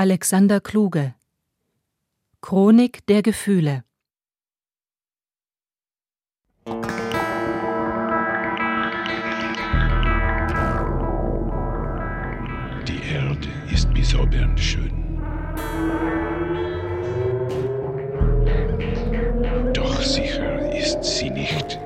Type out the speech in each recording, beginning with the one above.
Alexander Kluge Chronik der Gefühle Die Erde ist bezaubernd schön. Doch sicher ist sie nicht.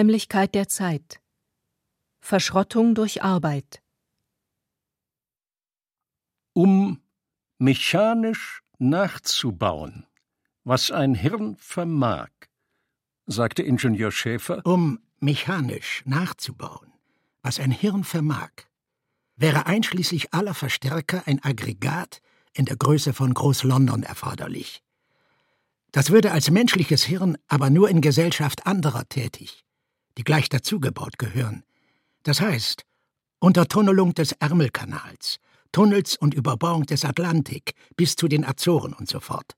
Unheimlichkeit der Zeit Verschrottung durch Arbeit Um mechanisch nachzubauen, was ein Hirn vermag, sagte Ingenieur Schäfer. Um mechanisch nachzubauen, was ein Hirn vermag, wäre einschließlich aller Verstärker ein Aggregat in der Größe von Groß-London erforderlich. Das würde als menschliches Hirn aber nur in Gesellschaft anderer tätig, die gleich dazugebaut gehören. Das heißt, unter Tunnelung des Ärmelkanals, Tunnels und Überbauung des Atlantik bis zu den Azoren und so fort.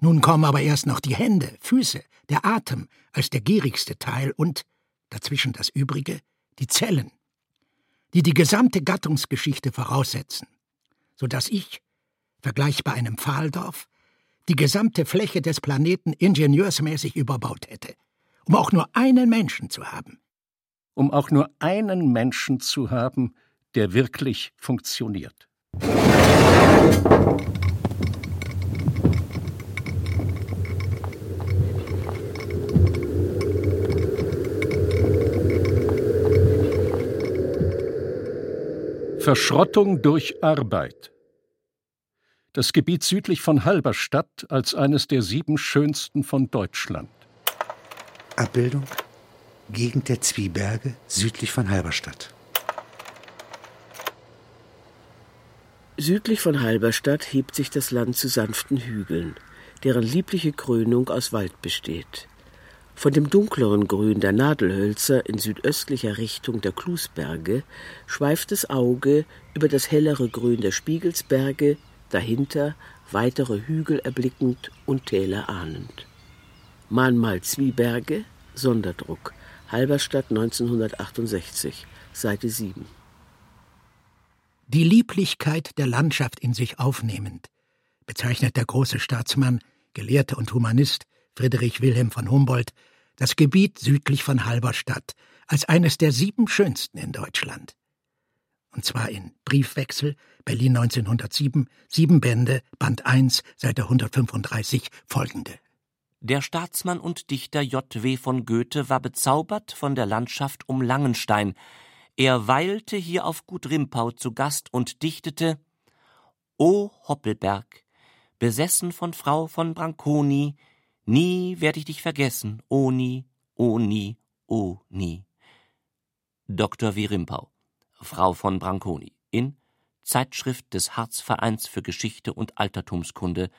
Nun kommen aber erst noch die Hände, Füße, der Atem als der gierigste Teil und, dazwischen das Übrige, die Zellen, die die gesamte Gattungsgeschichte voraussetzen, so dass ich, vergleichbar einem Pfahldorf, die gesamte Fläche des Planeten ingenieursmäßig überbaut hätte, um auch nur einen Menschen zu haben. Um auch nur einen Menschen zu haben, der wirklich funktioniert. Verschrottung durch Arbeit. Das Gebiet südlich von Halberstadt als eines der sieben schönsten von Deutschland. Abbildung Gegend der Zwieberge südlich von Halberstadt. Südlich von Halberstadt hebt sich das Land zu sanften Hügeln, deren liebliche Krönung aus Wald besteht. Von dem dunkleren Grün der Nadelhölzer in südöstlicher Richtung der Klusberge schweift das Auge über das hellere Grün der Spiegelsberge, dahinter weitere Hügel erblickend und Täler ahnend. Mahnmal Zwieberge, Sonderdruck, Halberstadt 1968, Seite 7. Die Lieblichkeit der Landschaft in sich aufnehmend, bezeichnet der große Staatsmann, Gelehrte und Humanist Friedrich Wilhelm von Humboldt das Gebiet südlich von Halberstadt als eines der sieben schönsten in Deutschland. Und zwar in Briefwechsel, Berlin 1907, sieben Bände, Band 1, Seite 135, folgende. Der Staatsmann und Dichter J. W. von Goethe war bezaubert von der Landschaft um Langenstein. Er weilte hier auf Gut Rimpau zu Gast und dichtete O Hoppelberg, besessen von Frau von Branconi, Nie werde ich dich vergessen, oh nie, oh nie, oh nie. Dr. W. Rimpau, Frau von Branconi, in Zeitschrift des Harzvereins für Geschichte und Altertumskunde,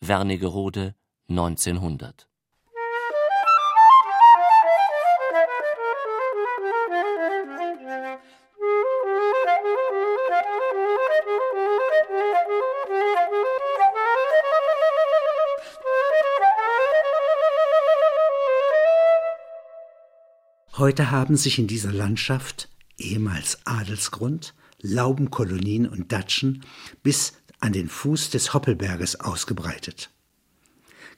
Wernigerode, 1900. Heute haben sich in dieser Landschaft, ehemals Adelsgrund, Laubenkolonien und Datschen bis an den Fuß des Hoppelberges ausgebreitet.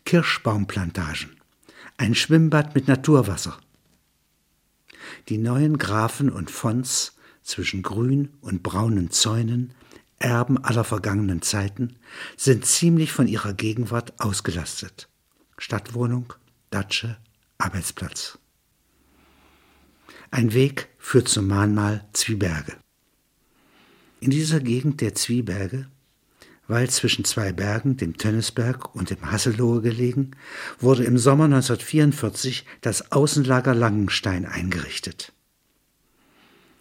Kirschbaumplantagen, ein Schwimmbad mit Naturwasser. Die neuen Grafen und Fonts zwischen grün und braunen Zäunen, Erben aller vergangenen Zeiten, sind ziemlich von ihrer Gegenwart ausgelastet. Stadtwohnung, Datsche, Arbeitsplatz. Ein Weg führt zum Mahnmal Zwieberge. In dieser Gegend der Zwieberge, weil zwischen zwei Bergen, dem Tönnesberg und dem Hasselohe gelegen, wurde im Sommer 1944 das Außenlager Langenstein eingerichtet.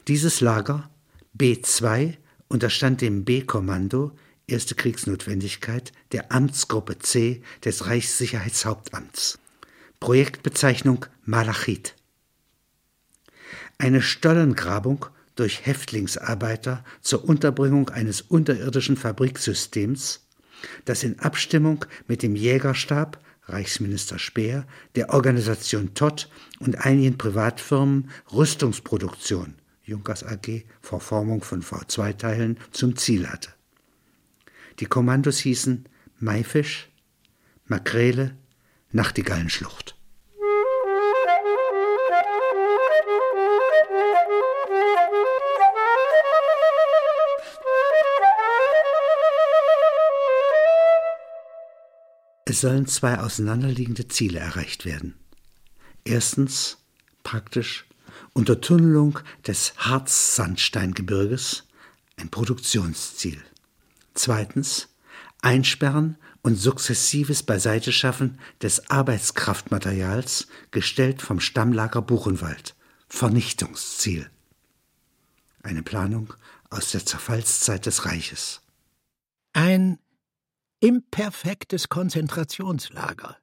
Dieses Lager B2 unterstand dem B-Kommando Erste Kriegsnotwendigkeit der Amtsgruppe C des Reichssicherheitshauptamts. Projektbezeichnung Malachit. Eine Stollengrabung durch Häftlingsarbeiter zur Unterbringung eines unterirdischen Fabriksystems, das in Abstimmung mit dem Jägerstab, Reichsminister Speer, der Organisation Todt und einigen Privatfirmen Rüstungsproduktion, Junkers AG, Verformung von V2-Teilen, zum Ziel hatte. Die Kommandos hießen Maifisch, Makrele, Nachtigallenschlucht. Es sollen zwei auseinanderliegende Ziele erreicht werden. Erstens praktisch Untertunnelung des Harzsandsteingebirges, ein Produktionsziel. Zweitens Einsperren und sukzessives Beiseiteschaffen des Arbeitskraftmaterials, gestellt vom Stammlager Buchenwald. Vernichtungsziel. Eine Planung aus der Zerfallszeit des Reiches. Ein imperfektes Konzentrationslager.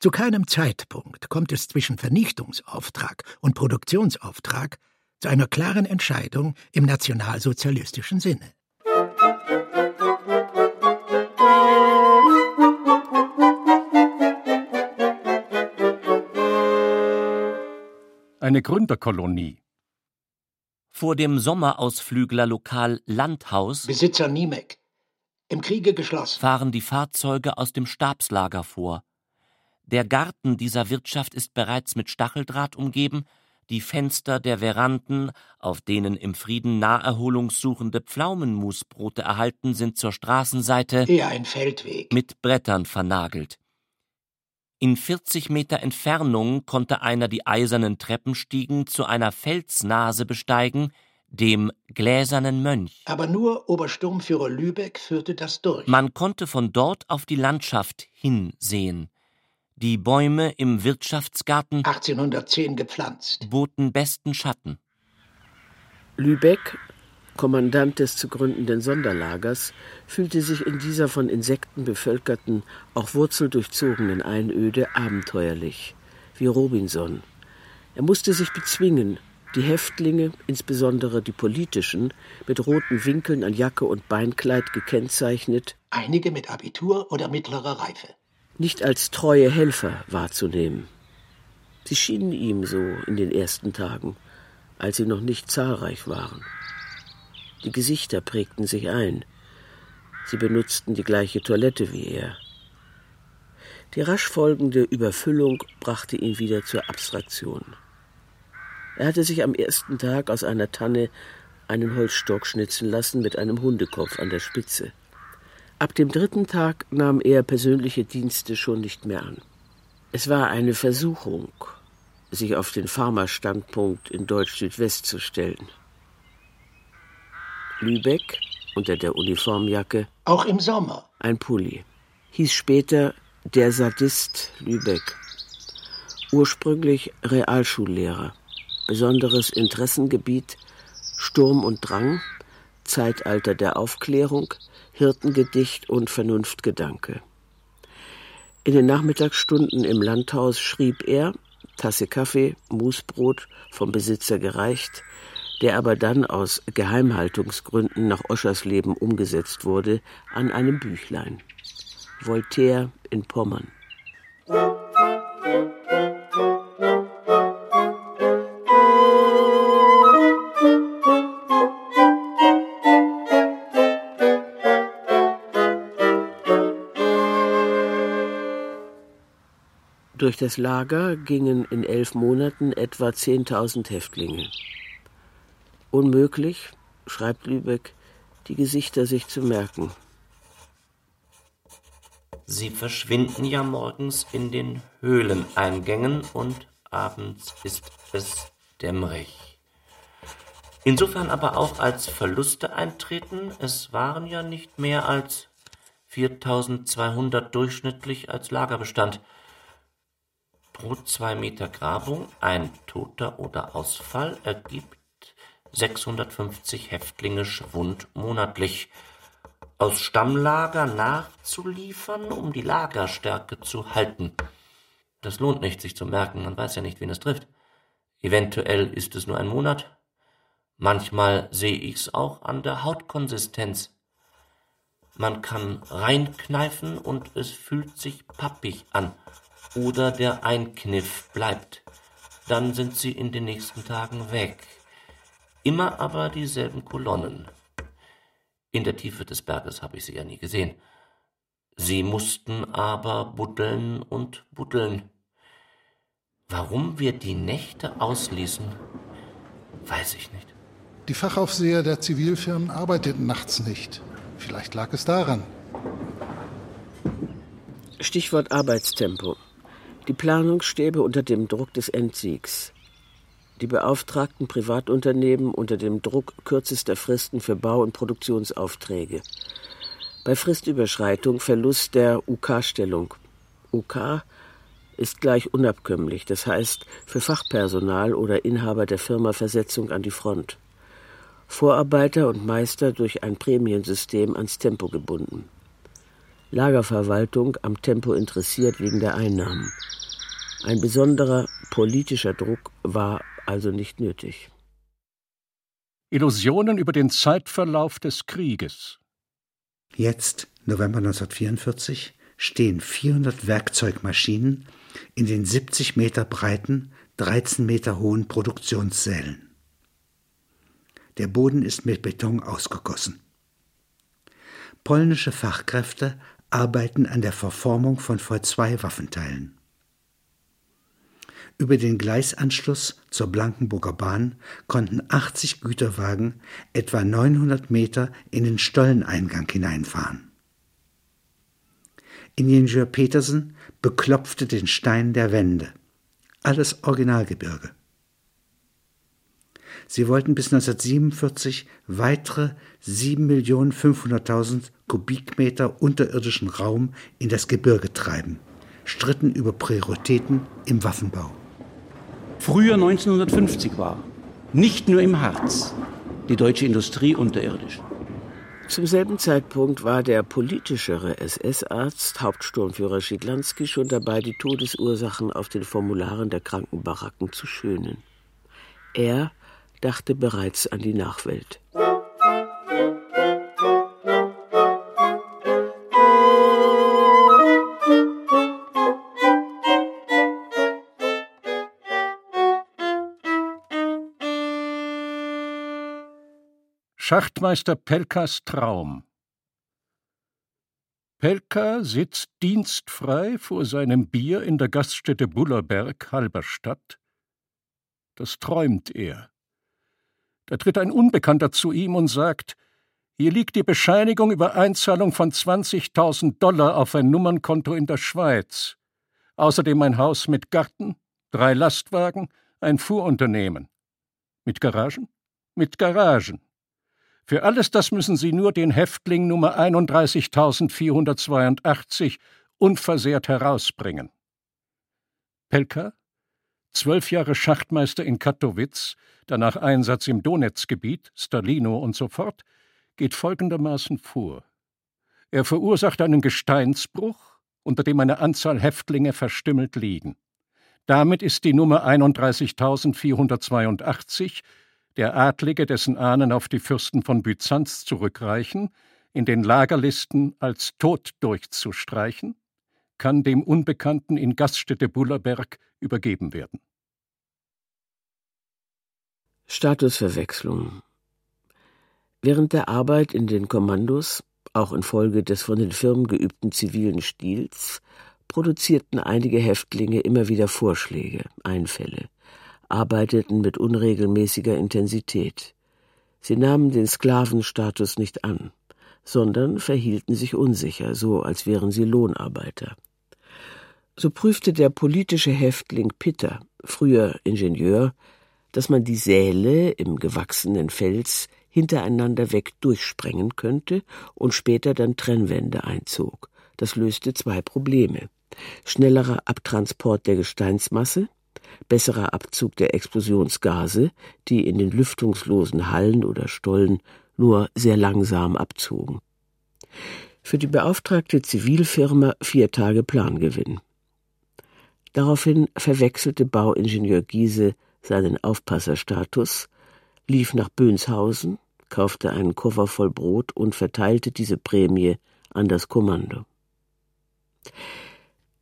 Zu keinem Zeitpunkt kommt es zwischen Vernichtungsauftrag und Produktionsauftrag zu einer klaren Entscheidung im nationalsozialistischen Sinne. Eine Gründerkolonie. Vor dem Sommerausflüglerlokal Landhaus Besitzer Niemek im Kriege geschlossen. fahren die Fahrzeuge aus dem Stabslager vor. Der Garten dieser Wirtschaft ist bereits mit Stacheldraht umgeben, die Fenster der Veranden, auf denen im Frieden naherholungssuchende Pflaumenmusbrote erhalten, sind zur Straßenseite Eher ein Feldweg. mit Brettern vernagelt. In 40 Meter Entfernung konnte einer die eisernen Treppenstiegen zu einer Felsnase besteigen, dem Gläsernen Mönch. Aber nur Obersturmführer Lübeck führte das durch. Man konnte von dort auf die Landschaft hinsehen. Die Bäume im Wirtschaftsgarten 1810 gepflanzt. boten besten Schatten. Lübeck, Kommandant des zu gründenden Sonderlagers, fühlte sich in dieser von Insekten bevölkerten, auch wurzeldurchzogenen Einöde abenteuerlich, wie Robinson. Er musste sich bezwingen, die Häftlinge, insbesondere die politischen, mit roten Winkeln an Jacke und Beinkleid gekennzeichnet, Einige mit Abitur oder mittlerer Reife. nicht als treue Helfer wahrzunehmen. Sie schienen ihm so in den ersten Tagen, als sie noch nicht zahlreich waren. Die Gesichter prägten sich ein. Sie benutzten die gleiche Toilette wie er. Die rasch folgende Überfüllung brachte ihn wieder zur Abstraktion. Er hatte sich am ersten Tag aus einer Tanne einen Holzstock schnitzen lassen mit einem Hundekopf an der Spitze. Ab dem dritten Tag nahm er persönliche Dienste schon nicht mehr an. Es war eine Versuchung, sich auf den Pharma-Standpunkt in Deutsch-Südwest zu stellen. Lübeck unter der Uniformjacke, Auch im Sommer. ein Pulli. Hieß später der Sadist Lübeck. Ursprünglich Realschullehrer. Besonderes Interessengebiet Sturm und Drang, Zeitalter der Aufklärung, Hirtengedicht und Vernunftgedanke. In den Nachmittagsstunden im Landhaus schrieb er, Tasse Kaffee, Musbrot, vom Besitzer gereicht, der aber dann aus Geheimhaltungsgründen nach Oschersleben umgesetzt wurde, an einem Büchlein. Voltaire in Pommern. Durch das Lager gingen in elf Monaten etwa 10.000 Häftlinge. Unmöglich, schreibt Lübeck, die Gesichter sich zu merken. Sie verschwinden ja morgens in den Höhleneingängen und abends ist es dämmerig. Insofern aber auch als Verluste eintreten, es waren ja nicht mehr als 4200 durchschnittlich als Lagerbestand. Pro zwei Meter Grabung ein Toter oder Ausfall ergibt 650 Häftlinge Schwund monatlich. Aus Stammlager nachzuliefern, um die Lagerstärke zu halten. Das lohnt nicht, sich zu merken, man weiß ja nicht, wen es trifft. Eventuell ist es nur ein Monat. Manchmal sehe ich's auch an der Hautkonsistenz. Man kann reinkneifen und es fühlt sich pappig an. Oder der Einkniff bleibt. Dann sind sie in den nächsten Tagen weg. Immer aber dieselben Kolonnen. In der Tiefe des Berges habe ich sie ja nie gesehen. Sie mussten aber buddeln und buddeln. Warum wir die Nächte ausließen, weiß ich nicht. Die Fachaufseher der Zivilfirmen arbeiteten nachts nicht. Vielleicht lag es daran. Stichwort Arbeitstempo. Die Planungsstäbe unter dem Druck des Endsiegs. Die beauftragten Privatunternehmen unter dem Druck kürzester Fristen für Bau- und Produktionsaufträge. Bei Fristüberschreitung Verlust der UK-Stellung. UK ist gleich unabkömmlich, das heißt für Fachpersonal oder Inhaber der Firma Versetzung an die Front. Vorarbeiter und Meister durch ein Prämiensystem ans Tempo gebunden. Lagerverwaltung am Tempo interessiert wegen der Einnahmen. Ein besonderer politischer Druck war also nicht nötig. Illusionen über den Zeitverlauf des Krieges. Jetzt, November 1944, stehen 400 Werkzeugmaschinen in den 70 Meter breiten, 13 Meter hohen Produktionssälen. Der Boden ist mit Beton ausgegossen. Polnische Fachkräfte arbeiten an der Verformung von V2-Waffenteilen. Über den Gleisanschluss zur Blankenburger Bahn konnten 80 Güterwagen etwa 900 Meter in den Stolleneingang hineinfahren. Ingenieur Petersen beklopfte den Stein der Wände. Alles Originalgebirge. Sie wollten bis 1947 weitere 7.500.000 Kubikmeter unterirdischen Raum in das Gebirge treiben, stritten über Prioritäten im Waffenbau. Früher 1950 war, nicht nur im Harz, die deutsche Industrie unterirdisch. Zum selben Zeitpunkt war der politischere SS-Arzt, Hauptsturmführer Schidlanski, schon dabei, die Todesursachen auf den Formularen der Krankenbaracken zu schönen. Er dachte bereits an die Nachwelt. Schachtmeister Pelkas Traum Pelka sitzt dienstfrei vor seinem Bier in der Gaststätte Bullerberg, Halberstadt. Das träumt er. Da tritt ein Unbekannter zu ihm und sagt, hier liegt die Bescheinigung über Einzahlung von 20.000 Dollar auf ein Nummernkonto in der Schweiz. Außerdem ein Haus mit Garten, drei Lastwagen, ein Fuhrunternehmen. Mit Garagen? Mit Garagen. Für alles das müssen Sie nur den Häftling Nummer 31.482 unversehrt herausbringen. Pelka, zwölf Jahre Schachtmeister in Katowice, danach Einsatz im Donetsgebiet, Stalino und so fort, geht folgendermaßen vor. Er verursacht einen Gesteinsbruch, unter dem eine Anzahl Häftlinge verstümmelt liegen. Damit ist die Nummer 31.482 der Adlige, dessen Ahnen auf die Fürsten von Byzanz zurückreichen, in den Lagerlisten als tot durchzustreichen, kann dem Unbekannten in Gaststätte Bullerberg übergeben werden. Statusverwechslung Während der Arbeit in den Kommandos, auch infolge des von den Firmen geübten zivilen Stils, produzierten einige Häftlinge immer wieder Vorschläge, Einfälle, arbeiteten mit unregelmäßiger Intensität. Sie nahmen den Sklavenstatus nicht an, sondern verhielten sich unsicher, so als wären sie Lohnarbeiter. So prüfte der politische Häftling Pitter, früher Ingenieur, dass man die Säle im gewachsenen Fels hintereinander weg durchsprengen könnte und später dann Trennwände einzog. Das löste zwei Probleme. Schnellerer Abtransport der Gesteinsmasse, besserer Abzug der Explosionsgase, die in den lüftungslosen Hallen oder Stollen nur sehr langsam abzogen. Für die beauftragte Zivilfirma vier Tage Plangewinn. Daraufhin verwechselte Bauingenieur Giese seinen Aufpasserstatus, lief nach Böhnshausen, kaufte einen Koffer voll Brot und verteilte diese Prämie an das Kommando.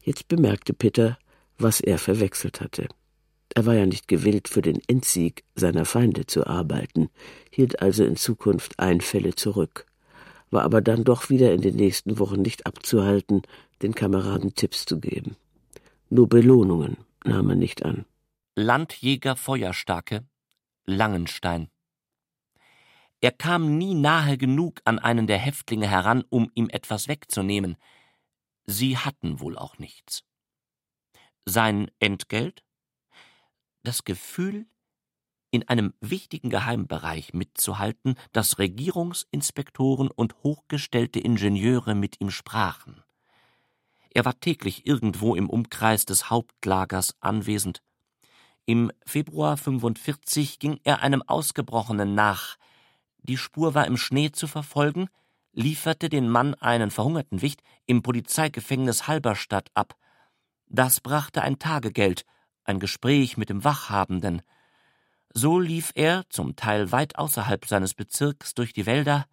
Jetzt bemerkte Peter, was er verwechselt hatte. Er war ja nicht gewillt, für den Endsieg seiner Feinde zu arbeiten, hielt also in Zukunft Einfälle zurück, war aber dann doch wieder in den nächsten Wochen nicht abzuhalten, den Kameraden Tipps zu geben. Nur Belohnungen nahm er nicht an. Landjäger Feuerstarke, Langenstein. Er kam nie nahe genug an einen der Häftlinge heran, um ihm etwas wegzunehmen. Sie hatten wohl auch nichts. Sein Entgelt? Das Gefühl, in einem wichtigen Geheimbereich mitzuhalten, dass Regierungsinspektoren und hochgestellte Ingenieure mit ihm sprachen. Er war täglich irgendwo im Umkreis des Hauptlagers anwesend. Im Februar 45 ging er einem Ausgebrochenen nach. Die Spur war im Schnee zu verfolgen, lieferte den Mann einen verhungerten Wicht im Polizeigefängnis Halberstadt ab. Das brachte ein Tagegeld, ein Gespräch mit dem Wachhabenden. So lief er, zum Teil weit außerhalb seines Bezirks, durch die Wälder,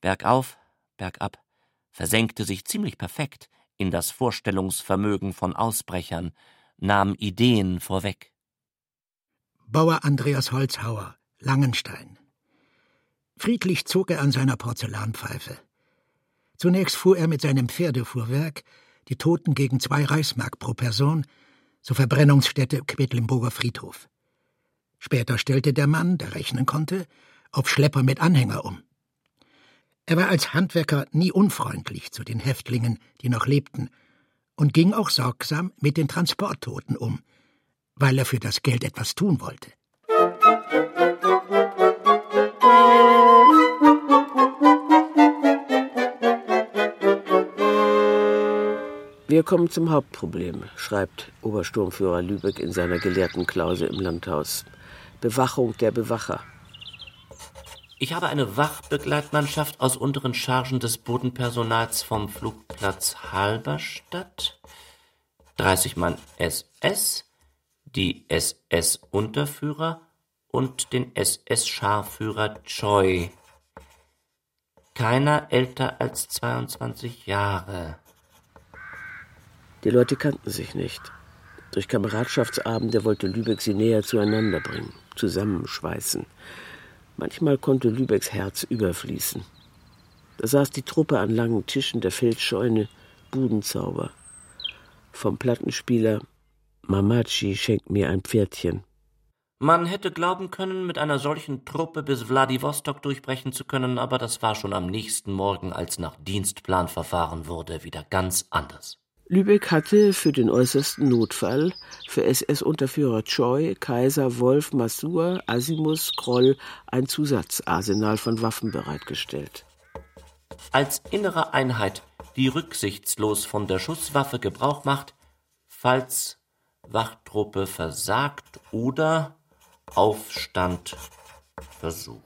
bergauf, bergab, versenkte sich ziemlich perfekt in das Vorstellungsvermögen von Ausbrechern, nahm Ideen vorweg. Bauer Andreas Holzhauer, Langenstein. Friedlich zog er an seiner Porzellanpfeife. Zunächst fuhr er mit seinem Pferdefuhrwerk die Toten gegen zwei Reichsmark pro Person zur Verbrennungsstätte Quedlinburger Friedhof. Später stellte der Mann, der rechnen konnte, auf Schlepper mit Anhänger um. Er war als Handwerker nie unfreundlich zu den Häftlingen, die noch lebten, und ging auch sorgsam mit den Transporttoten um, weil er für das Geld etwas tun wollte. Wir kommen zum Hauptproblem, schreibt Obersturmführer Lübeck in seiner gelehrten Klause im Landhaus. Bewachung der Bewacher. Ich habe eine Wachbegleitmannschaft aus unteren Chargen des Bodenpersonals vom Flugplatz Halberstadt, 30 Mann SS, die SS-Unterführer und den SS-Scharführer Choi. Keiner älter als 22 Jahre. Die Leute kannten sich nicht. Durch Kameradschaftsabende wollte Lübeck sie näher zueinander bringen, zusammenschweißen. Manchmal konnte Lübecks Herz überfließen. Da saß die Truppe an langen Tischen der Feldscheune, Budenzauber. Vom Plattenspieler Mamachi schenkt mir ein Pferdchen. Man hätte glauben können, mit einer solchen Truppe bis Wladiwostok durchbrechen zu können, aber das war schon am nächsten Morgen, als nach Dienstplan verfahren wurde, wieder ganz anders. Lübeck hatte für den äußersten Notfall für SS-Unterführer Choi, Kaiser, Wolf, Masur, Asimus, Kroll ein Zusatzarsenal von Waffen bereitgestellt. Als innere Einheit, die rücksichtslos von der Schusswaffe Gebrauch macht, falls Wachtruppe versagt oder Aufstand versucht.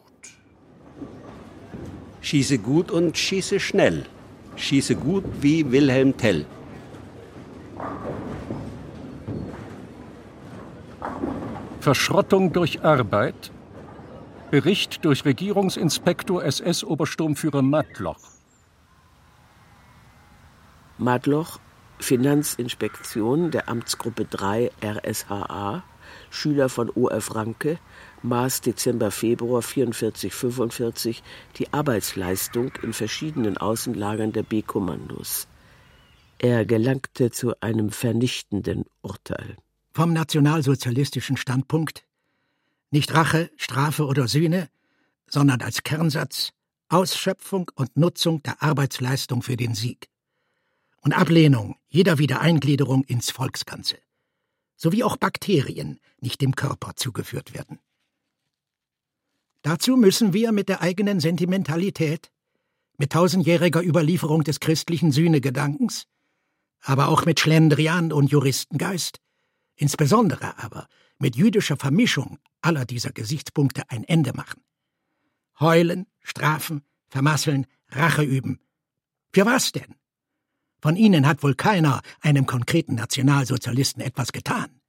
Schieße gut und schieße schnell. Schieße gut wie Wilhelm Tell. Verschrottung durch Arbeit. Bericht durch Regierungsinspektor SS Obersturmführer Matloch. Matloch, Finanzinspektion der Amtsgruppe 3 RSHA, Schüler von OF Ranke, maß Dezember Februar 44 45 die Arbeitsleistung in verschiedenen Außenlagern der B-Kommandos. Er gelangte zu einem vernichtenden Urteil. Vom nationalsozialistischen Standpunkt nicht Rache, Strafe oder Sühne, sondern als Kernsatz Ausschöpfung und Nutzung der Arbeitsleistung für den Sieg und Ablehnung jeder Wiedereingliederung ins Volksganze, sowie auch Bakterien nicht dem Körper zugeführt werden. Dazu müssen wir mit der eigenen Sentimentalität, mit tausendjähriger Überlieferung des christlichen Sühnegedankens, aber auch mit Schlendrian und Juristengeist, insbesondere aber mit jüdischer Vermischung aller dieser Gesichtspunkte ein Ende machen. Heulen, strafen, vermasseln, Rache üben. Für was denn? Von Ihnen hat wohl keiner einem konkreten Nationalsozialisten etwas getan.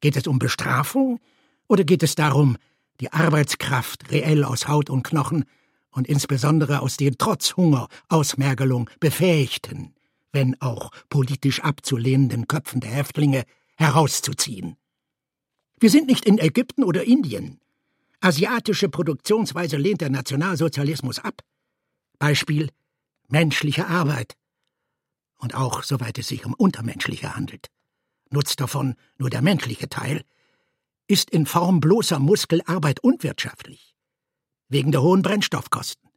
Geht es um Bestrafung oder geht es darum, die Arbeitskraft reell aus Haut und Knochen und insbesondere aus den trotz Hunger, Ausmergelung befähigten, wenn auch politisch abzulehnenden Köpfen der Häftlinge herauszuziehen? Wir sind nicht in Ägypten oder Indien. Asiatische Produktionsweise lehnt der Nationalsozialismus ab. Beispiel menschliche Arbeit. Und auch, soweit es sich um untermenschliche handelt. Nutzt davon nur der menschliche Teil, ist in Form bloßer Muskelarbeit unwirtschaftlich. Wegen der hohen Brennstoffkosten.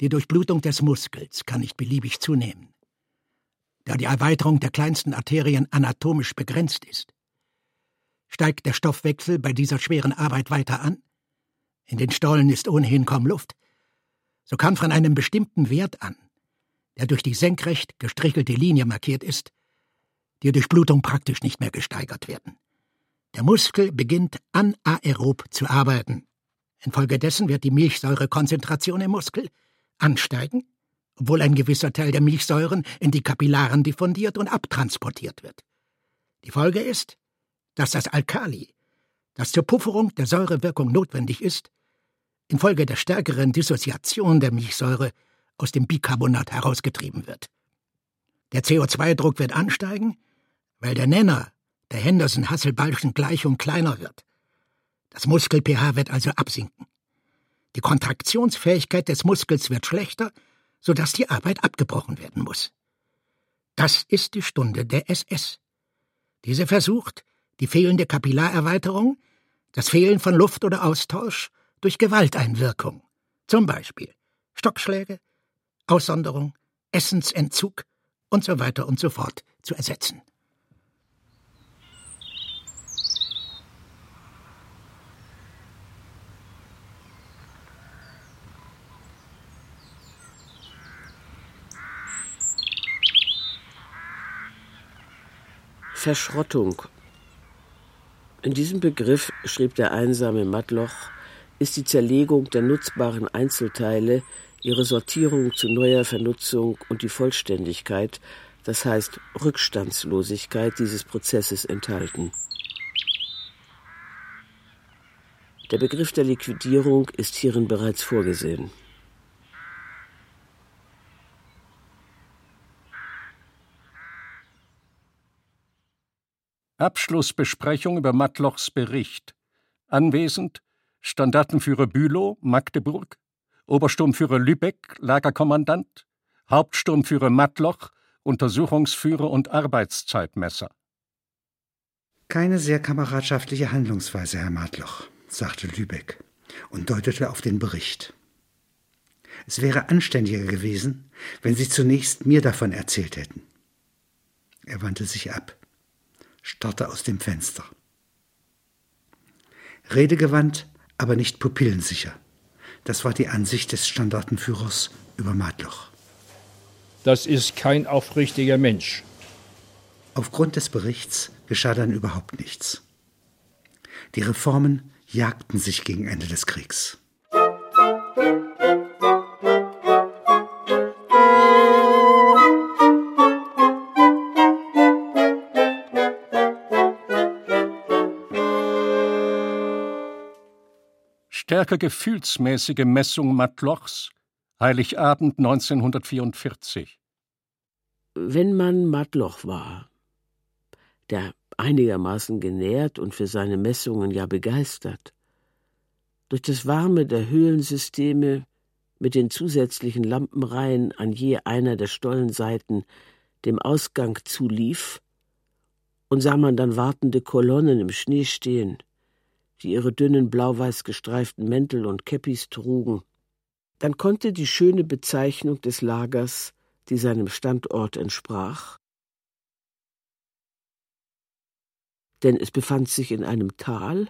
Die Durchblutung des Muskels kann nicht beliebig zunehmen, da die Erweiterung der kleinsten Arterien anatomisch begrenzt ist. Steigt der Stoffwechsel bei dieser schweren Arbeit weiter an, in den Stollen ist ohnehin kaum Luft, so kann von einem bestimmten Wert an, der durch die senkrecht gestrichelte Linie markiert ist, die Durchblutung praktisch nicht mehr gesteigert werden. Der Muskel beginnt anaerob zu arbeiten. Infolgedessen wird die Milchsäurekonzentration im Muskel ansteigen, obwohl ein gewisser Teil der Milchsäuren in die Kapillaren diffundiert und abtransportiert wird. Die Folge ist, dass das Alkali, das zur Pufferung der Säurewirkung notwendig ist, infolge der stärkeren Dissoziation der Milchsäure aus dem Bicarbonat herausgetrieben wird. Der CO2-Druck wird ansteigen, weil der Nenner der Henderson-Hasselbalchschen Gleichung kleiner wird. Das Muskel-pH wird also absinken. Die Kontraktionsfähigkeit des Muskels wird schlechter, sodass die Arbeit abgebrochen werden muss. Das ist die Stunde der SS. Diese versucht, die fehlende Kapillarerweiterung, das Fehlen von Luft oder Austausch durch Gewalteinwirkung, zum Beispiel Stockschläge, Aussonderung, Essensentzug und so weiter und so fort zu ersetzen. Verschrottung. In diesem Begriff, schrieb der einsame Matloch, ist die Zerlegung der nutzbaren Einzelteile, ihre Sortierung zu neuer Vernutzung und die Vollständigkeit, das heißt Rückstandslosigkeit dieses Prozesses enthalten. Der Begriff der Liquidierung ist hierin bereits vorgesehen. Abschlussbesprechung über Matlochs Bericht. Anwesend Standartenführer Bülow, Magdeburg, Obersturmführer Lübeck, Lagerkommandant, Hauptsturmführer Matloch, Untersuchungsführer und Arbeitszeitmesser. Keine sehr kameradschaftliche Handlungsweise, Herr Matloch, sagte Lübeck und deutete auf den Bericht. Es wäre anständiger gewesen, wenn Sie zunächst mir davon erzählt hätten. Er wandte sich ab starrte aus dem Fenster. Redegewandt, aber nicht pupillensicher. Das war die Ansicht des Standartenführers über Matloch. Das ist kein aufrichtiger Mensch. Aufgrund des Berichts geschah dann überhaupt nichts. Die Reformen jagten sich gegen Ende des Kriegs. Stärker gefühlsmäßige Messung Matlochs, Heiligabend 1944. Wenn man Matloch war, der einigermaßen genährt und für seine Messungen ja begeistert, durch das Warme der Höhlensysteme mit den zusätzlichen Lampenreihen an je einer der Stollenseiten dem Ausgang zulief, und sah man dann wartende Kolonnen im Schnee stehen, die ihre dünnen blau-weiß gestreiften Mäntel und Käppis trugen, dann konnte die schöne Bezeichnung des Lagers, die seinem Standort entsprach, denn es befand sich in einem Tal,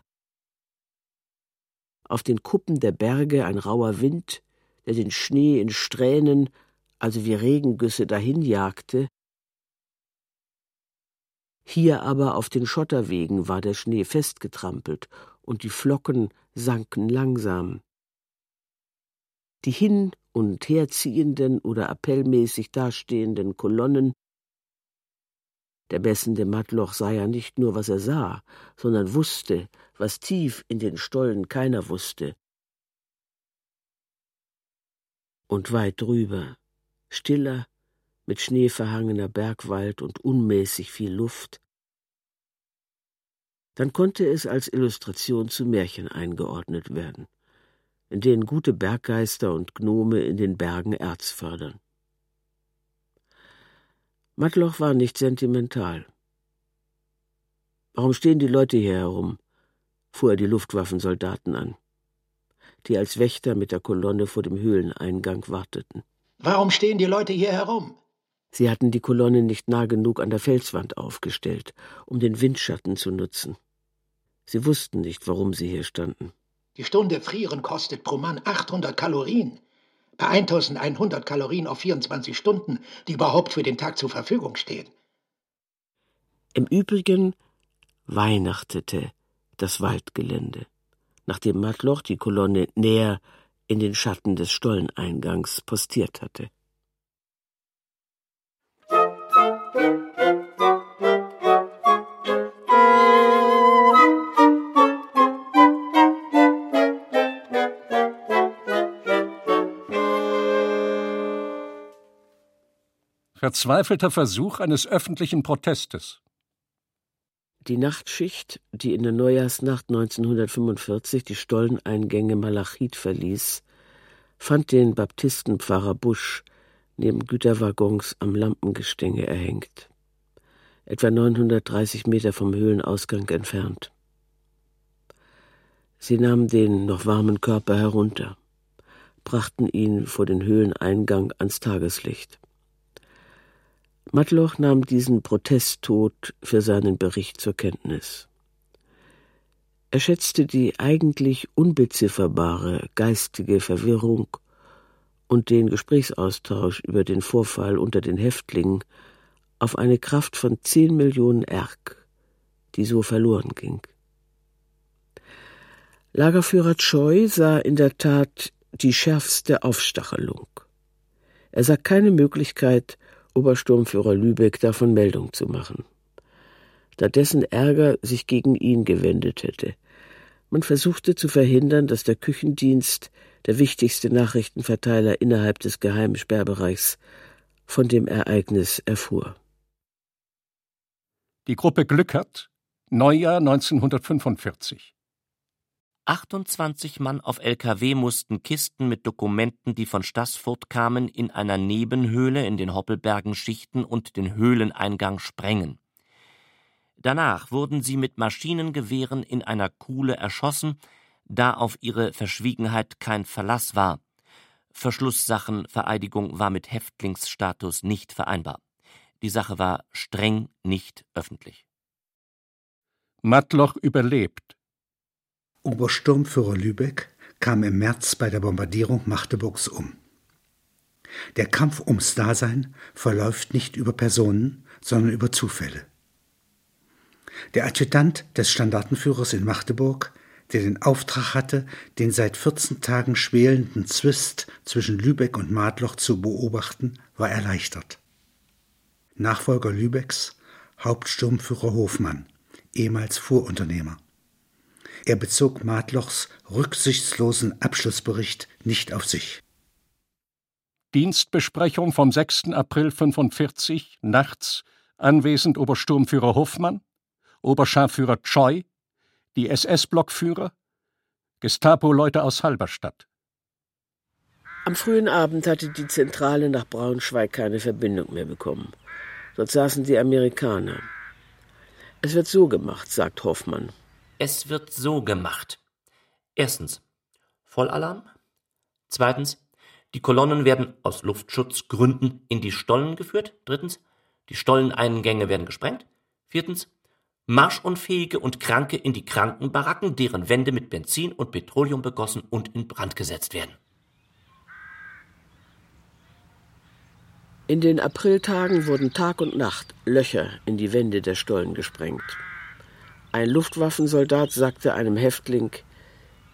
auf den Kuppen der Berge ein rauer Wind, der den Schnee in Strähnen, also wie Regengüsse dahinjagte. Hier aber auf den Schotterwegen war der Schnee festgetrampelt und die Flocken sanken langsam. Die hin und herziehenden oder appellmäßig dastehenden Kolonnen der messende Matloch sah ja nicht nur, was er sah, sondern wusste, was tief in den Stollen keiner wusste. Und weit drüber, stiller, mit Schnee verhangener Bergwald und unmäßig viel Luft. Dann konnte es als Illustration zu Märchen eingeordnet werden, in denen gute Berggeister und Gnome in den Bergen Erz fördern. Matloch war nicht sentimental. Warum stehen die Leute hier herum? fuhr er die Luftwaffensoldaten an, die als Wächter mit der Kolonne vor dem Höhleneingang warteten. Warum stehen die Leute hier herum? Sie hatten die Kolonne nicht nah genug an der Felswand aufgestellt, um den Windschatten zu nutzen. Sie wussten nicht, warum sie hier standen. Die Stunde Frieren kostet pro Mann 800 Kalorien bei 1100 Kalorien auf 24 Stunden, die überhaupt für den Tag zur Verfügung stehen. Im Übrigen weihnachtete das Waldgelände, nachdem Matloch die Kolonne näher in den Schatten des Stolleneingangs postiert hatte. Verzweifelter Versuch eines öffentlichen Protestes. Die Nachtschicht, die in der Neujahrsnacht 1945 die Stolleneingänge Malachit verließ, fand den Baptistenpfarrer Busch neben Güterwaggons am Lampengestänge erhängt, etwa 930 Meter vom Höhlenausgang entfernt. Sie nahmen den noch warmen Körper herunter, brachten ihn vor den Höhleneingang ans Tageslicht. Matloch nahm diesen Protesttod für seinen Bericht zur Kenntnis. Er schätzte die eigentlich unbezifferbare geistige Verwirrung und den Gesprächsaustausch über den Vorfall unter den Häftlingen auf eine Kraft von zehn Millionen Erk, die so verloren ging. Lagerführer Choi sah in der Tat die schärfste Aufstachelung. Er sah keine Möglichkeit, Obersturmführer Lübeck davon Meldung zu machen, da dessen Ärger sich gegen ihn gewendet hätte. Man versuchte zu verhindern, dass der Küchendienst, der wichtigste Nachrichtenverteiler innerhalb des geheimen Sperrbereichs, von dem Ereignis erfuhr. Die Gruppe Glückert, Neujahr 1945. 28 Mann auf LKW mussten Kisten mit Dokumenten, die von Stassfurt kamen, in einer Nebenhöhle in den Hoppelbergen schichten und den Höhleneingang sprengen. Danach wurden sie mit Maschinengewehren in einer Kuhle erschossen, da auf ihre Verschwiegenheit kein Verlass war. Verschlusssachenvereidigung war mit Häftlingsstatus nicht vereinbar. Die Sache war streng nicht öffentlich. Matloch überlebt. Obersturmführer Lübeck kam im März bei der Bombardierung Magdeburgs um. Der Kampf ums Dasein verläuft nicht über Personen, sondern über Zufälle. Der Adjutant des Standartenführers in Magdeburg, der den Auftrag hatte, den seit 14 Tagen schwelenden Zwist zwischen Lübeck und Madloch zu beobachten, war erleichtert. Nachfolger Lübecks, Hauptsturmführer Hofmann, ehemals Fuhrunternehmer. Er bezog Matlochs rücksichtslosen Abschlussbericht nicht auf sich. Dienstbesprechung vom 6. April 45, nachts, anwesend Obersturmführer Hoffmann, Oberscharführer Choi, die SS-Blockführer, Gestapo-Leute aus Halberstadt. Am frühen Abend hatte die Zentrale nach Braunschweig keine Verbindung mehr bekommen. Dort saßen die Amerikaner. Es wird so gemacht, sagt Hoffmann. Es wird so gemacht. Erstens Vollalarm. Zweitens die Kolonnen werden aus Luftschutzgründen in die Stollen geführt. Drittens die Stolleneingänge werden gesprengt. Viertens Marschunfähige und Kranke in die Krankenbaracken, deren Wände mit Benzin und Petroleum begossen und in Brand gesetzt werden. In den Apriltagen wurden Tag und Nacht Löcher in die Wände der Stollen gesprengt. Ein Luftwaffensoldat sagte einem Häftling,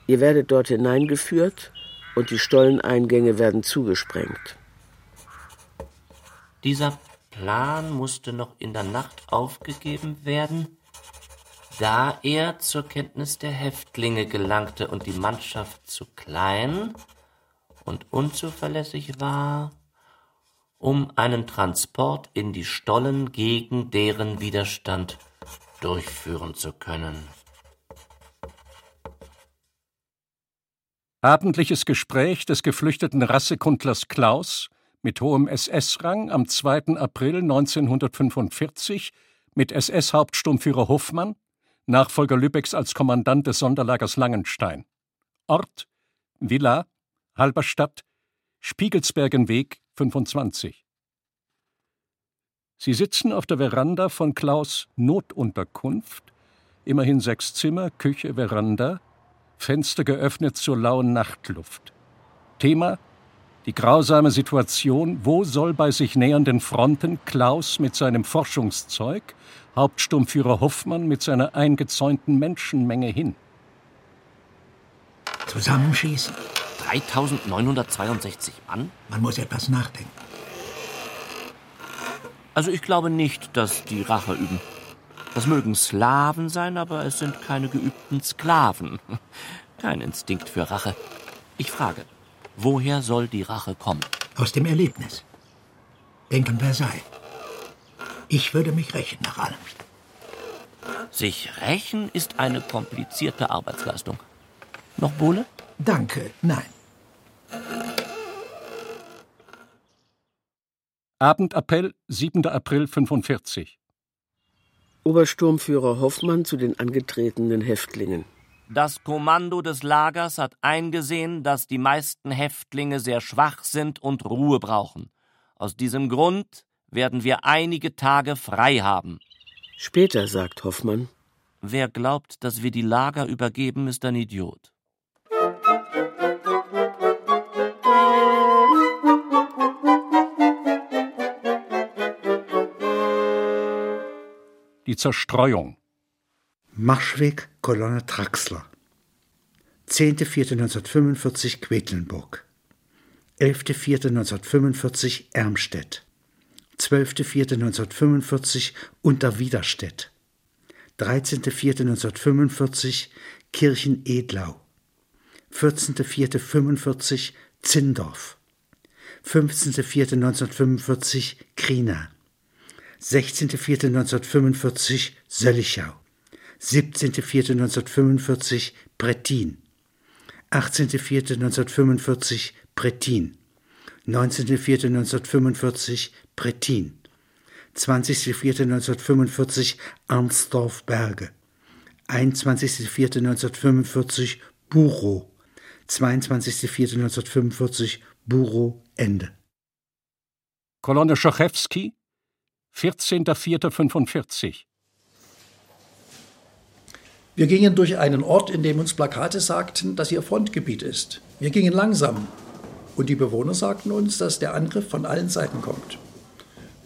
ihr werdet dort hineingeführt und die Stolleneingänge werden zugesprengt. Dieser Plan musste noch in der Nacht aufgegeben werden, da er zur Kenntnis der Häftlinge gelangte und die Mannschaft zu klein und unzuverlässig war, um einen Transport in die Stollen gegen deren Widerstand durchführen zu können. Abendliches Gespräch des geflüchteten Rassekundlers Klaus mit hohem SS-Rang am 2. April 1945 mit SS-Hauptsturmführer Hoffmann, Nachfolger Lübecks als Kommandant des Sonderlagers Langenstein. Ort Villa, Halberstadt, Spiegelsbergenweg 25. Sie sitzen auf der Veranda von Klaus Notunterkunft, immerhin sechs Zimmer, Küche, Veranda, Fenster geöffnet zur lauen Nachtluft. Thema die grausame Situation, wo soll bei sich nähernden Fronten Klaus mit seinem Forschungszeug, Hauptsturmführer Hoffmann mit seiner eingezäunten Menschenmenge hin? Zusammenschießen? 3962 Mann? Man muss etwas nachdenken. Also ich glaube nicht, dass die Rache üben. Das mögen Slawen sein, aber es sind keine geübten Sklaven. Kein Instinkt für Rache. Ich frage, woher soll die Rache kommen? Aus dem Erlebnis. Denken Versailles. Ich würde mich rächen nach allem. Sich rächen ist eine komplizierte Arbeitsleistung. Noch Bohle? Danke, nein. Abendappell, 7. April 45. Obersturmführer Hoffmann zu den angetretenen Häftlingen. Das Kommando des Lagers hat eingesehen, dass die meisten Häftlinge sehr schwach sind und Ruhe brauchen. Aus diesem Grund werden wir einige Tage frei haben. Später sagt Hoffmann. Wer glaubt, dass wir die Lager übergeben, ist ein Idiot. Die Zerstreuung. Marschweg Kolonne Traxler. 10.04.1945 Quedlinburg. 11.04.1945 Ermstedt. 12.04.1945 Unterwiderstedt. 13.04.1945 Kirchen-Edlau. 14.04.45 Zindorf. 15.04.1945 Krina. 16.04.1945 Söllichau. 17.04.1945 Brettin. 18.04.1945 Brettin. 19.04.1945 Brettin. 20.04.1945 Arnsdorf-Berge. 21.04.1945 Burow. 22.04.1945 Burow Ende. Kolonne Schochewski, 14.04.45. Wir gingen durch einen Ort, in dem uns Plakate sagten, dass hier Frontgebiet ist. Wir gingen langsam und die Bewohner sagten uns, dass der Angriff von allen Seiten kommt.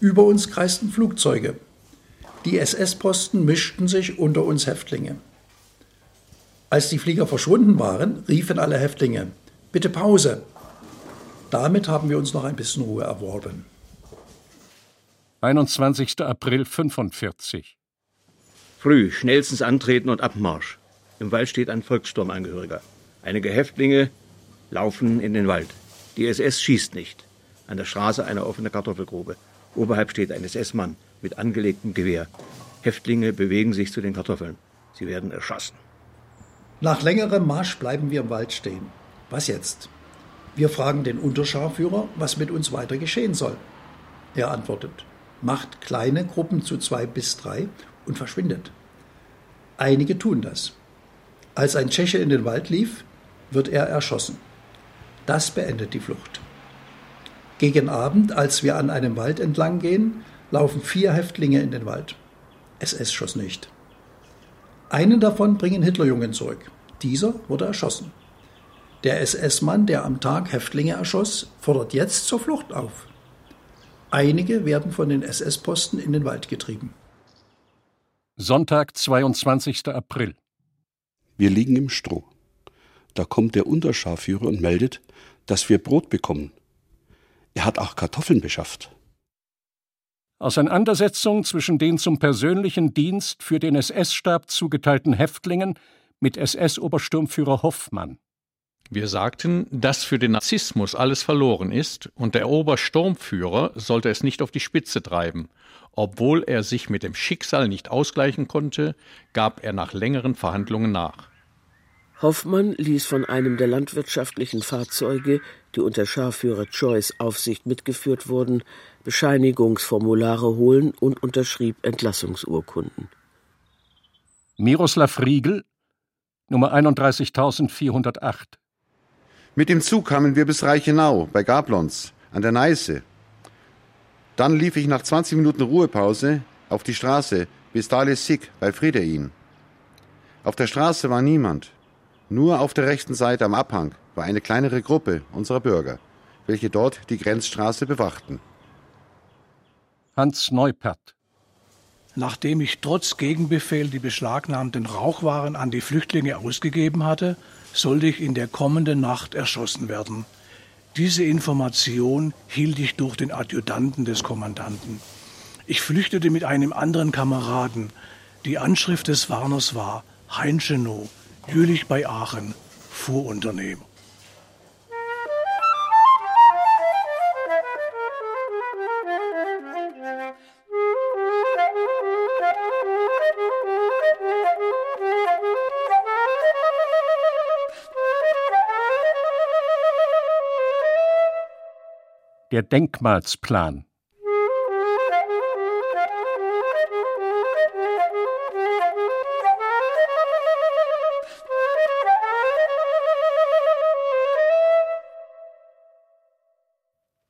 Über uns kreisten Flugzeuge. Die SS-Posten mischten sich unter uns Häftlinge. Als die Flieger verschwunden waren, riefen alle Häftlinge, bitte Pause. Damit haben wir uns noch ein bisschen Ruhe erworben. 21. April 45. Früh, schnellstens antreten und Abmarsch. Im Wald steht ein Volkssturmangehöriger. Einige Häftlinge laufen in den Wald. Die SS schießt nicht. An der Straße eine offene Kartoffelgrube. Oberhalb steht ein SS-Mann mit angelegtem Gewehr. Häftlinge bewegen sich zu den Kartoffeln. Sie werden erschossen. Nach längerem Marsch bleiben wir im Wald stehen. Was jetzt? Wir fragen den Unterscharführer, was mit uns weiter geschehen soll. Er antwortet, macht kleine Gruppen zu zwei bis drei und verschwindet. Einige tun das. Als ein Tscheche in den Wald lief, wird er erschossen. Das beendet die Flucht. Gegen Abend, als wir an einem Wald entlang gehen, laufen vier Häftlinge in den Wald. SS schoss nicht. Einen davon bringen Hitlerjungen zurück. Dieser wurde erschossen. Der SS-Mann, der am Tag Häftlinge erschoss, fordert jetzt zur Flucht auf. Einige werden von den SS-Posten in den Wald getrieben. Sonntag, 22. April. Wir liegen im Stroh. Da kommt der Unterscharführer und meldet, dass wir Brot bekommen. Er hat auch Kartoffeln beschafft. Auseinandersetzung zwischen den zum persönlichen Dienst für den SS-Stab zugeteilten Häftlingen mit SS-Obersturmführer Hoffmann. Wir sagten, dass für den Narzissmus alles verloren ist und der Obersturmführer sollte es nicht auf die Spitze treiben. Obwohl er sich mit dem Schicksal nicht ausgleichen konnte, gab er nach längeren Verhandlungen nach. Hoffmann ließ von einem der landwirtschaftlichen Fahrzeuge, die unter Scharführer Joyce Aufsicht mitgeführt wurden, Bescheinigungsformulare holen und unterschrieb Entlassungsurkunden. Miroslav Riegel, Nummer 31408. Mit dem Zug kamen wir bis Reichenau bei Gablons an der Neiße. Dann lief ich nach 20 Minuten Ruhepause auf die Straße bis Dalesig bei Friederin. Auf der Straße war niemand. Nur auf der rechten Seite am Abhang war eine kleinere Gruppe unserer Bürger, welche dort die Grenzstraße bewachten. Hans Neupert. Nachdem ich trotz Gegenbefehl die beschlagnahmten Rauchwaren an die Flüchtlinge ausgegeben hatte, sollte ich in der kommenden Nacht erschossen werden. Diese Information hielt ich durch den Adjutanten des Kommandanten. Ich flüchtete mit einem anderen Kameraden. Die Anschrift des Warners war Heinschenow, Jülich bei Aachen, Fuhrunternehmer. Der Denkmalsplan.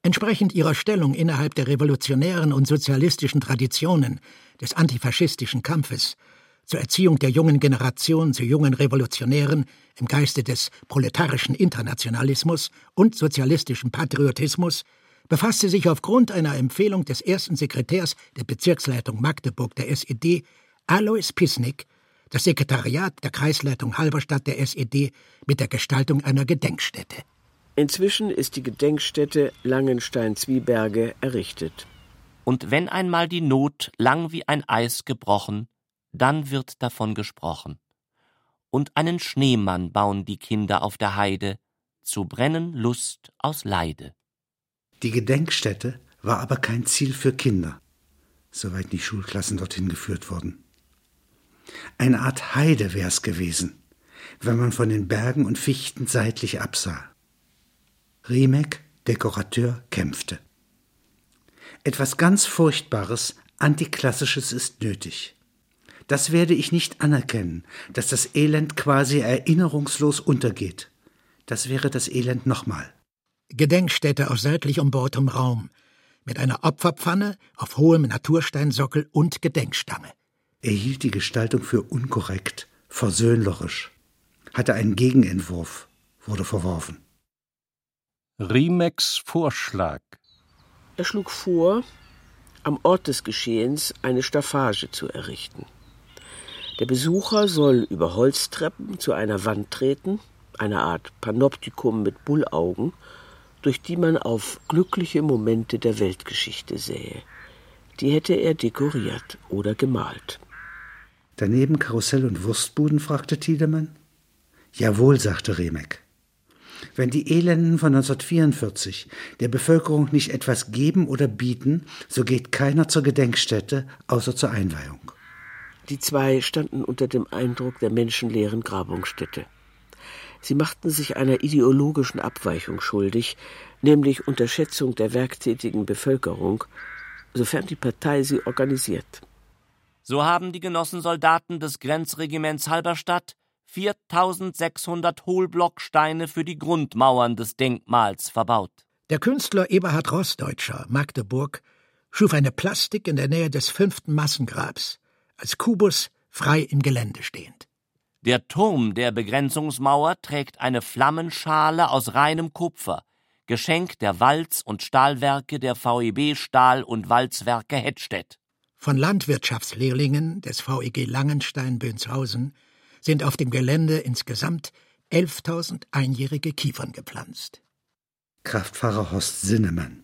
Entsprechend ihrer Stellung innerhalb der revolutionären und sozialistischen Traditionen des antifaschistischen Kampfes zur Erziehung der jungen Generation zu jungen Revolutionären im Geiste des proletarischen Internationalismus und sozialistischen Patriotismus befasste sich aufgrund einer Empfehlung des ersten Sekretärs der Bezirksleitung Magdeburg der SED, Alois Pisnik, das Sekretariat der Kreisleitung Halberstadt der SED mit der Gestaltung einer Gedenkstätte. Inzwischen ist die Gedenkstätte Langenstein-Zwieberge errichtet. Und wenn einmal die Not lang wie ein Eis gebrochen, dann wird davon gesprochen. Und einen Schneemann bauen die Kinder auf der Heide, zu brennen Lust aus Leide. Die Gedenkstätte war aber kein Ziel für Kinder, soweit die Schulklassen dorthin geführt wurden. Eine Art Heide wär's gewesen, wenn man von den Bergen und Fichten seitlich absah. Riemek, Dekorateur, kämpfte. Etwas ganz Furchtbares, Antiklassisches ist nötig. Das werde ich nicht anerkennen, dass das Elend quasi erinnerungslos untergeht. Das wäre das Elend nochmal. Gedenkstätte aus seitlich umbautem Raum, mit einer Opferpfanne auf hohem Natursteinsockel und Gedenkstange. Er hielt die Gestaltung für unkorrekt, versöhnlerisch, hatte einen Gegenentwurf, wurde verworfen. Riemecks Vorschlag. Er schlug vor, am Ort des Geschehens eine Staffage zu errichten. Der Besucher soll über Holztreppen zu einer Wand treten, eine Art Panoptikum mit Bullaugen, durch die man auf glückliche Momente der Weltgeschichte sähe. Die hätte er dekoriert oder gemalt. Daneben Karussell und Wurstbuden? fragte Tiedemann. Jawohl, sagte Remek. Wenn die Elenden von 1944 der Bevölkerung nicht etwas geben oder bieten, so geht keiner zur Gedenkstätte, außer zur Einweihung. Die zwei standen unter dem Eindruck der menschenleeren Grabungsstätte. Sie machten sich einer ideologischen Abweichung schuldig, nämlich Unterschätzung der werktätigen Bevölkerung, sofern die Partei sie organisiert. So haben die Genossensoldaten des Grenzregiments Halberstadt 4600 Hohlblocksteine für die Grundmauern des Denkmals verbaut. Der Künstler Eberhard Rossdeutscher, Magdeburg, schuf eine Plastik in der Nähe des fünften Massengrabs als Kubus frei im Gelände stehend. Der Turm der Begrenzungsmauer trägt eine Flammenschale aus reinem Kupfer, Geschenk der Walz- und Stahlwerke der VEB Stahl- und Walzwerke Hettstedt. Von Landwirtschaftslehrlingen des VEG Langenstein-Bönshausen sind auf dem Gelände insgesamt 11.000 einjährige Kiefern gepflanzt. Kraftfahrer Horst Sinnemann.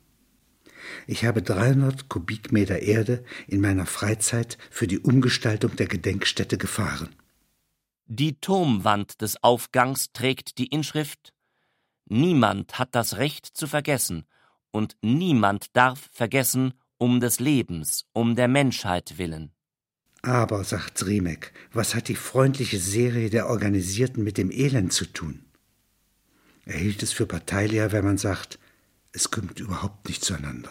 Ich habe 300 Kubikmeter Erde in meiner Freizeit für die Umgestaltung der Gedenkstätte gefahren. Die Turmwand des Aufgangs trägt die Inschrift Niemand hat das Recht zu vergessen, und niemand darf vergessen, um des Lebens, um der Menschheit willen. Aber, sagt Riemek, was hat die freundliche Serie der Organisierten mit dem Elend zu tun? Er hielt es für parteileer, wenn man sagt, es kommt überhaupt nicht zueinander.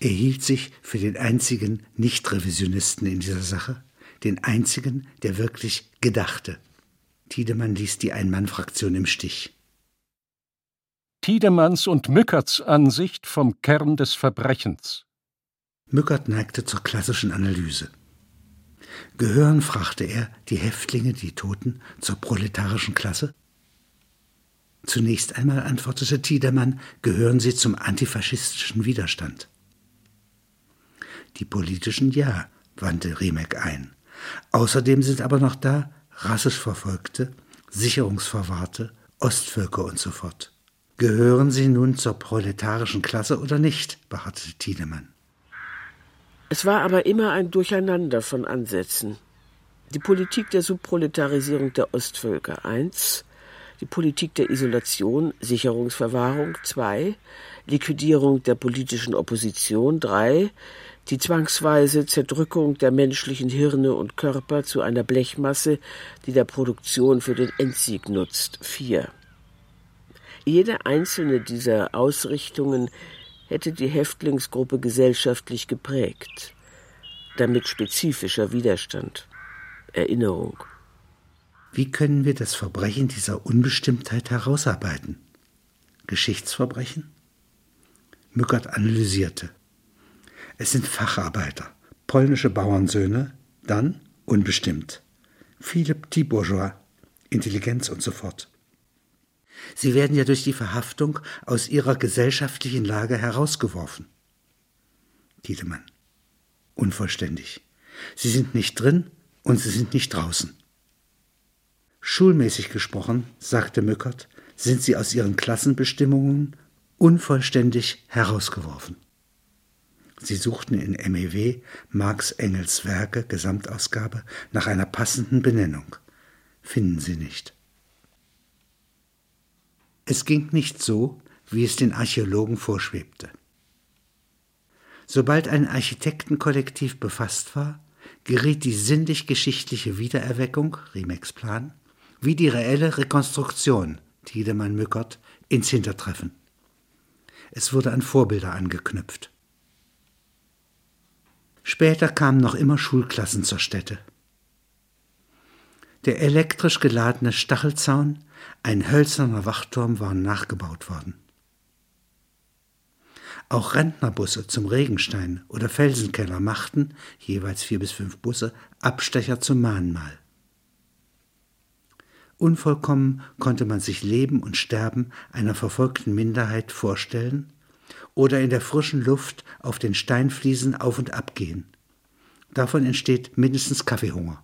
Er hielt sich für den einzigen Nicht-Revisionisten in dieser Sache, den einzigen, der wirklich gedachte. Tiedemann ließ die Ein-Mann-Fraktion im Stich. Tiedemanns und Mückerts Ansicht vom Kern des Verbrechens. Mückert neigte zur klassischen Analyse. Gehören, fragte er, die Häftlinge, die Toten, zur proletarischen Klasse? Zunächst einmal antwortete Tiedemann, gehören sie zum antifaschistischen Widerstand. Die politischen ja, wandte Remek ein. Außerdem sind aber noch da rassisch Verfolgte, Sicherungsverwahrte, Ostvölker und so fort. Gehören sie nun zur proletarischen Klasse oder nicht? beharrte Tiedemann. Es war aber immer ein Durcheinander von Ansätzen. Die Politik der Subproletarisierung der Ostvölker 1, die Politik der Isolation, Sicherungsverwahrung 2, Liquidierung der politischen Opposition 3, die zwangsweise Zerdrückung der menschlichen Hirne und Körper zu einer Blechmasse, die der Produktion für den Endsieg nutzt 4. Jede einzelne dieser Ausrichtungen hätte die Häftlingsgruppe gesellschaftlich geprägt. Damit spezifischer Widerstand, Erinnerung. Wie können wir das Verbrechen dieser Unbestimmtheit herausarbeiten? Geschichtsverbrechen? Mückert analysierte. Es sind Facharbeiter, polnische Bauernsöhne, dann unbestimmt. Viele Petit Bourgeois, Intelligenz und so fort. Sie werden ja durch die Verhaftung aus ihrer gesellschaftlichen Lage herausgeworfen. Tiedemann. Unvollständig. Sie sind nicht drin und sie sind nicht draußen. Schulmäßig gesprochen, sagte Mückert, sind sie aus ihren Klassenbestimmungen unvollständig herausgeworfen. Sie suchten in MEW Marx Engels Werke Gesamtausgabe nach einer passenden Benennung. Finden sie nicht. Es ging nicht so, wie es den Archäologen vorschwebte. Sobald ein Architektenkollektiv befasst war, geriet die sinnlich-geschichtliche Wiedererweckung, Riemecks Plan, wie die reelle Rekonstruktion, Tiedemann Mückert, ins Hintertreffen. Es wurde an Vorbilder angeknüpft. Später kamen noch immer Schulklassen zur Stätte. Der elektrisch geladene Stachelzaun, ein hölzerner Wachturm waren nachgebaut worden. Auch Rentnerbusse zum Regenstein oder Felsenkeller machten, jeweils vier bis fünf Busse, Abstecher zum Mahnmal. Unvollkommen konnte man sich Leben und Sterben einer verfolgten Minderheit vorstellen oder in der frischen Luft auf den Steinfliesen auf und ab gehen. Davon entsteht mindestens Kaffeehunger.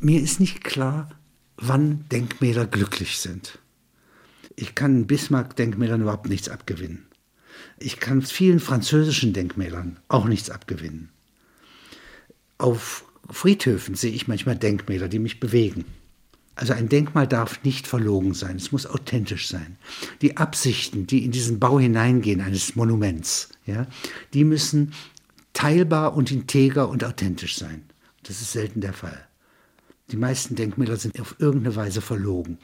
Mir ist nicht klar, wann Denkmäler glücklich sind. Ich kann Bismarck-Denkmälern überhaupt nichts abgewinnen. Ich kann vielen französischen Denkmälern auch nichts abgewinnen. Auf Friedhöfen sehe ich manchmal Denkmäler, die mich bewegen. Also ein Denkmal darf nicht verlogen sein, es muss authentisch sein. Die Absichten, die in diesen Bau hineingehen eines Monuments, ja, die müssen teilbar und integer und authentisch sein. Das ist selten der Fall. Die meisten Denkmäler sind auf irgendeine Weise verlogen.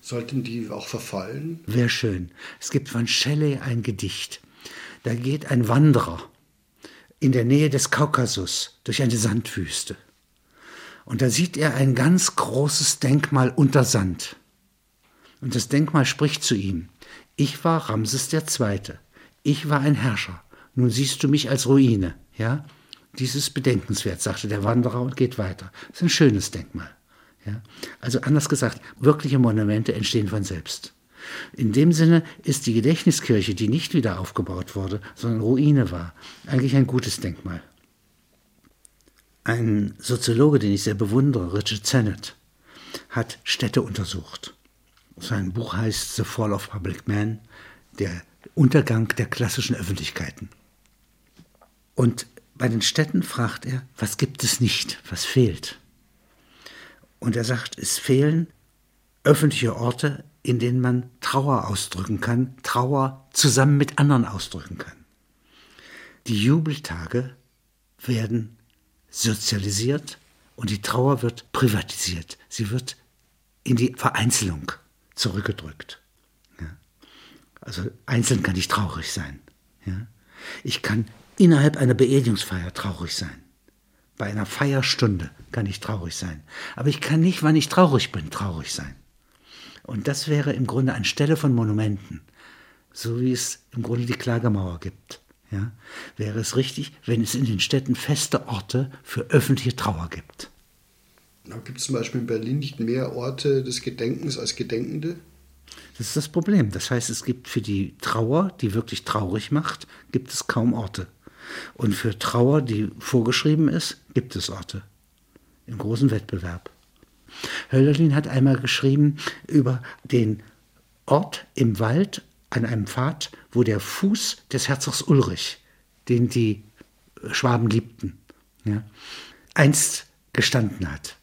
Sollten die auch verfallen? Wäre schön. Es gibt von Shelley ein Gedicht. Da geht ein Wanderer in der Nähe des Kaukasus durch eine Sandwüste. Und da sieht er ein ganz großes Denkmal unter Sand. Und das Denkmal spricht zu ihm. Ich war Ramses II. Ich war ein Herrscher. Nun siehst du mich als Ruine, ja? Dies ist bedenkenswert, sagte der Wanderer und geht weiter. Das ist ein schönes Denkmal. Ja? Also anders gesagt, wirkliche Monumente entstehen von selbst. In dem Sinne ist die Gedächtniskirche, die nicht wieder aufgebaut wurde, sondern Ruine war, eigentlich ein gutes Denkmal. Ein Soziologe, den ich sehr bewundere, Richard Sennett, hat Städte untersucht. Sein Buch heißt The Fall of Public Man, der Untergang der klassischen Öffentlichkeiten. Und bei den Städten fragt er, was gibt es nicht, was fehlt? Und er sagt, es fehlen öffentliche Orte, in denen man Trauer ausdrücken kann, Trauer zusammen mit anderen ausdrücken kann. Die Jubeltage werden sozialisiert und die Trauer wird privatisiert. Sie wird in die Vereinzelung zurückgedrückt. Ja. Also einzeln kann ich traurig sein. Ja. Ich kann innerhalb einer Beerdigungsfeier traurig sein. Bei einer Feierstunde kann ich traurig sein. Aber ich kann nicht, wann ich traurig bin, traurig sein. Und das wäre im Grunde anstelle von Monumenten, so wie es im Grunde die Klagemauer gibt. Ja, wäre es richtig, wenn es in den Städten feste Orte für öffentliche Trauer gibt. Gibt es zum Beispiel in Berlin nicht mehr Orte des Gedenkens als Gedenkende? Das ist das Problem. Das heißt, es gibt für die Trauer, die wirklich traurig macht, gibt es kaum Orte. Und für Trauer, die vorgeschrieben ist, gibt es Orte. Im großen Wettbewerb. Hölderlin hat einmal geschrieben über den Ort im Wald an einem Pfad, wo der Fuß des Herzogs Ulrich, den die Schwaben liebten, ja, einst gestanden hat.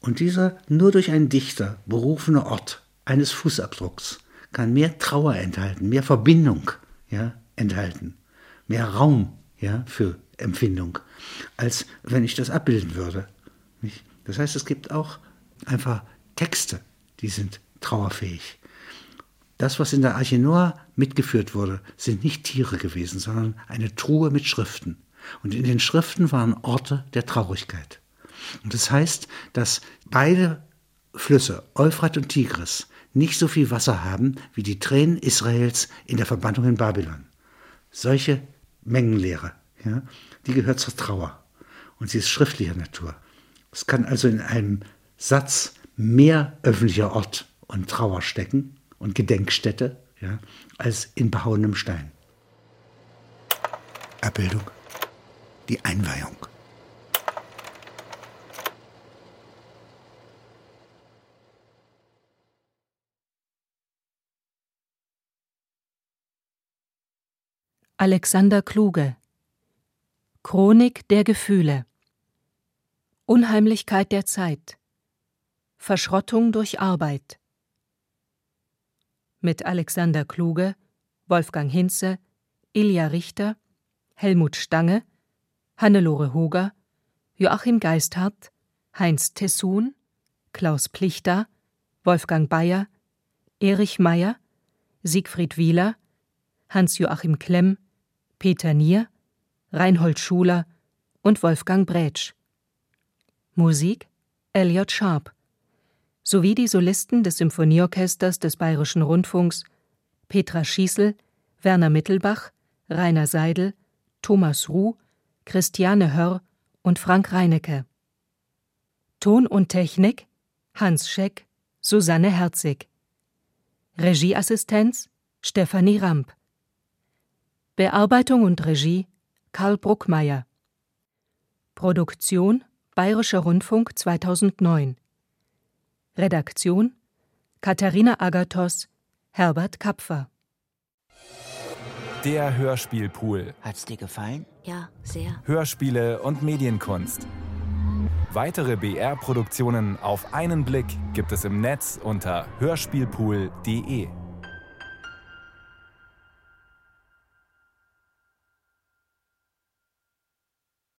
Und dieser nur durch einen Dichter berufene Ort eines Fußabdrucks kann mehr Trauer enthalten, mehr Verbindung ja, enthalten, mehr Raum ja, für Empfindung, als wenn ich das abbilden würde. Nicht? Das heißt, es gibt auch einfach Texte, die sind trauerfähig. Das, was in der Arche Noah mitgeführt wurde, sind nicht Tiere gewesen, sondern eine Truhe mit Schriften. Und in den Schriften waren Orte der Traurigkeit. Und das heißt, dass beide Flüsse, Euphrat und Tigris, nicht so viel Wasser haben wie die Tränen Israels in der Verbannung in Babylon. Solche Mengenlehre, ja, die gehört zur Trauer. Und sie ist schriftlicher Natur. Es kann also in einem Satz mehr öffentlicher Ort und Trauer stecken und Gedenkstätte ja, als in behauenem Stein. Abbildung. Die Einweihung. Alexander Kluge. Chronik der Gefühle. Unheimlichkeit der Zeit. Verschrottung durch Arbeit. Mit Alexander Kluge, Wolfgang Hinze, Ilja Richter, Helmut Stange, Hannelore Hoger, Joachim Geisthardt, Heinz Tessun, Klaus Plichter, Wolfgang Bayer, Erich Meyer, Siegfried Wieler, Hans-Joachim Klemm, Peter Nier, Reinhold Schuler und Wolfgang Brätsch. Musik Elliot Sharp sowie die Solisten des Symphonieorchesters des Bayerischen Rundfunks Petra Schießel, Werner Mittelbach, Rainer Seidel, Thomas Ruh, Christiane Hörr und Frank Reinecke. Ton und Technik Hans Scheck, Susanne Herzig. Regieassistenz Stefanie Ramp. Bearbeitung und Regie Karl Bruckmeier. Produktion Bayerischer Rundfunk 2009. Redaktion Katharina Agathos, Herbert Kapfer. Der Hörspielpool. Hat's dir gefallen? Ja, sehr. Hörspiele und Medienkunst. Weitere BR-Produktionen auf einen Blick gibt es im Netz unter hörspielpool.de.